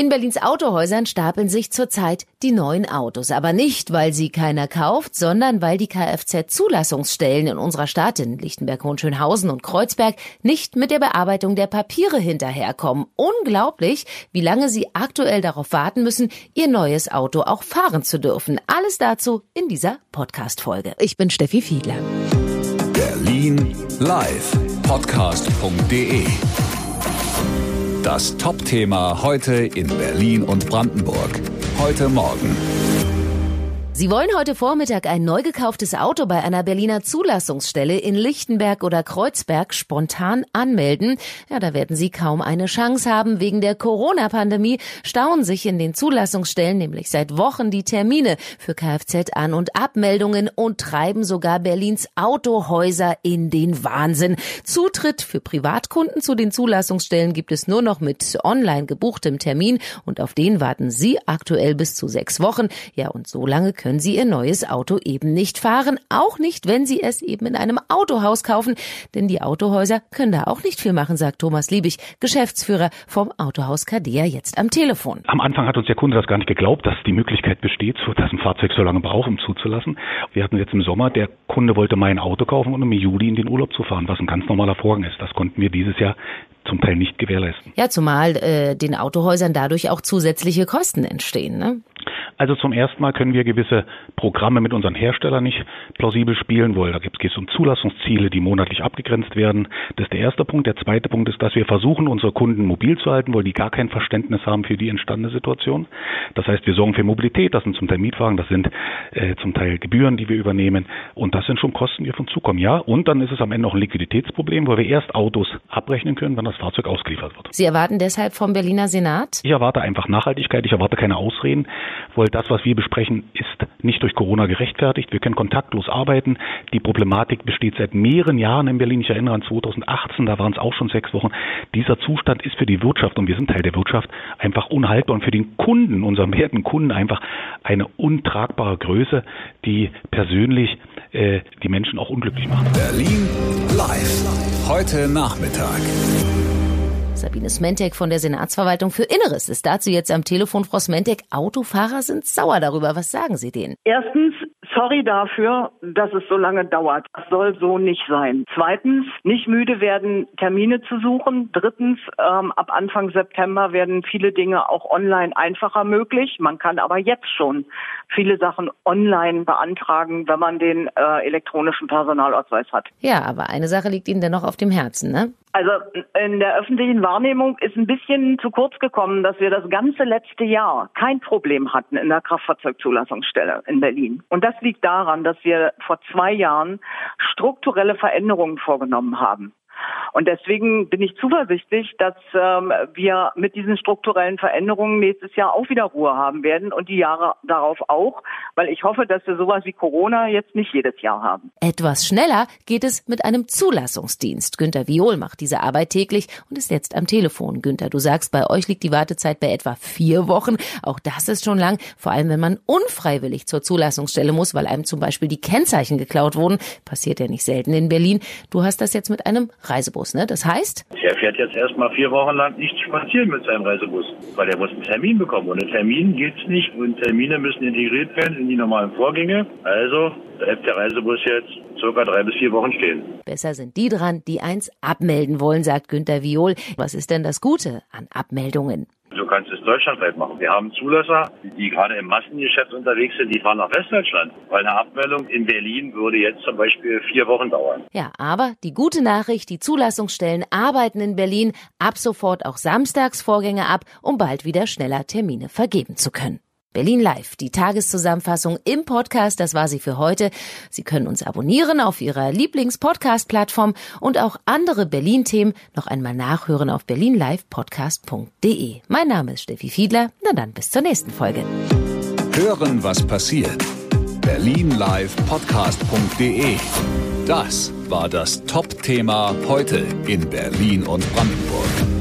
In Berlins Autohäusern stapeln sich zurzeit die neuen Autos. Aber nicht, weil sie keiner kauft, sondern weil die Kfz-Zulassungsstellen in unserer Stadt, in Lichtenberg, Hohenschönhausen und Kreuzberg, nicht mit der Bearbeitung der Papiere hinterherkommen. Unglaublich, wie lange sie aktuell darauf warten müssen, ihr neues Auto auch fahren zu dürfen. Alles dazu in dieser Podcast-Folge. Ich bin Steffi Fiedler. Berlin live podcast.de das Top-Thema heute in Berlin und Brandenburg. Heute Morgen. Sie wollen heute Vormittag ein neu gekauftes Auto bei einer Berliner Zulassungsstelle in Lichtenberg oder Kreuzberg spontan anmelden. Ja, da werden Sie kaum eine Chance haben. Wegen der Corona-Pandemie stauen sich in den Zulassungsstellen nämlich seit Wochen die Termine für Kfz-An- und Abmeldungen und treiben sogar Berlins Autohäuser in den Wahnsinn. Zutritt für Privatkunden zu den Zulassungsstellen gibt es nur noch mit online gebuchtem Termin und auf den warten Sie aktuell bis zu sechs Wochen. Ja, und so lange können können Sie Ihr neues Auto eben nicht fahren, auch nicht, wenn Sie es eben in einem Autohaus kaufen, denn die Autohäuser können da auch nicht viel machen, sagt Thomas Liebig, Geschäftsführer vom Autohaus Kadea, jetzt am Telefon. Am Anfang hat uns der Kunde das gar nicht geglaubt, dass die Möglichkeit besteht, dass ein Fahrzeug so lange braucht, um zuzulassen. Wir hatten jetzt im Sommer, der Kunde wollte mein Auto kaufen und um im Juli in den Urlaub zu fahren, was ein ganz normaler Vorgang ist. Das konnten wir dieses Jahr zum Teil nicht gewährleisten. Ja, zumal äh, den Autohäusern dadurch auch zusätzliche Kosten entstehen. Ne? Also zum ersten Mal können wir gewisse Programme mit unseren Herstellern nicht plausibel spielen, weil da geht es um Zulassungsziele, die monatlich abgegrenzt werden. Das ist der erste Punkt. Der zweite Punkt ist, dass wir versuchen, unsere Kunden mobil zu halten, weil die gar kein Verständnis haben für die entstandene Situation. Das heißt, wir sorgen für Mobilität, das sind zum Teil Mietwagen, das sind äh, zum Teil Gebühren, die wir übernehmen und das sind schon Kosten, die auf uns zukommen. Ja, und dann ist es am Ende auch ein Liquiditätsproblem, weil wir erst Autos abrechnen können, wenn das Fahrzeug ausgeliefert wird. Sie erwarten deshalb vom Berliner Senat? Ich erwarte einfach Nachhaltigkeit, ich erwarte keine Ausreden, weil das, was wir besprechen, ist nicht durch Corona gerechtfertigt. Wir können kontaktlos arbeiten. Die Problematik besteht seit mehreren Jahren in Berlin. Ich erinnere an 2018, da waren es auch schon sechs Wochen. Dieser Zustand ist für die Wirtschaft, und wir sind Teil der Wirtschaft, einfach unhaltbar und für den Kunden, unseren werten Kunden, einfach eine untragbare Größe, die persönlich äh, die Menschen auch unglücklich macht. Berlin live. Heute Nachmittag. Sabine Smentek von der Senatsverwaltung für Inneres ist dazu jetzt am Telefon. Frau Smentek, Autofahrer sind sauer darüber. Was sagen Sie denen? Erstens, sorry dafür, dass es so lange dauert. Das soll so nicht sein. Zweitens, nicht müde werden, Termine zu suchen. Drittens, ähm, ab Anfang September werden viele Dinge auch online einfacher möglich. Man kann aber jetzt schon viele Sachen online beantragen, wenn man den äh, elektronischen Personalausweis hat. Ja, aber eine Sache liegt Ihnen dennoch auf dem Herzen, ne? Also in der öffentlichen Wahrnehmung ist ein bisschen zu kurz gekommen, dass wir das ganze letzte Jahr kein Problem hatten in der Kraftfahrzeugzulassungsstelle in Berlin. Und das liegt daran, dass wir vor zwei Jahren strukturelle Veränderungen vorgenommen haben. Und deswegen bin ich zuversichtlich, dass ähm, wir mit diesen strukturellen Veränderungen nächstes Jahr auch wieder Ruhe haben werden und die Jahre darauf auch, weil ich hoffe, dass wir sowas wie Corona jetzt nicht jedes Jahr haben. Etwas schneller geht es mit einem Zulassungsdienst. Günter Viol macht diese Arbeit täglich und ist jetzt am Telefon. Günter, du sagst, bei euch liegt die Wartezeit bei etwa vier Wochen. Auch das ist schon lang, vor allem wenn man unfreiwillig zur Zulassungsstelle muss, weil einem zum Beispiel die Kennzeichen geklaut wurden. Passiert ja nicht selten in Berlin. Du hast das jetzt mit einem Reisebus, ne? Das heißt? Er fährt jetzt erstmal vier Wochen lang nicht spazieren mit seinem Reisebus, weil er muss einen Termin bekommen. Ohne Termin geht's nicht und Termine müssen integriert werden in die normalen Vorgänge. Also bleibt der Reisebus jetzt circa drei bis vier Wochen stehen. Besser sind die dran, die eins abmelden wollen, sagt Günter Viol. Was ist denn das Gute an Abmeldungen? Du kannst es deutschlandweit machen. Wir haben Zulasser, die gerade im Massengeschäft unterwegs sind, die fahren nach Westdeutschland. Weil eine Abmeldung in Berlin würde jetzt zum Beispiel vier Wochen dauern. Ja, aber die gute Nachricht, die Zulassungsstellen arbeiten in Berlin ab sofort auch Samstagsvorgänge ab, um bald wieder schneller Termine vergeben zu können. Berlin Live, die Tageszusammenfassung im Podcast, das war sie für heute. Sie können uns abonnieren auf Ihrer Lieblings-Podcast-Plattform und auch andere Berlin-Themen noch einmal nachhören auf berlinlivepodcast.de. Mein Name ist Steffi Fiedler, na dann bis zur nächsten Folge. Hören, was passiert. berlinlivepodcast.de Das war das Top-Thema heute in Berlin und Brandenburg.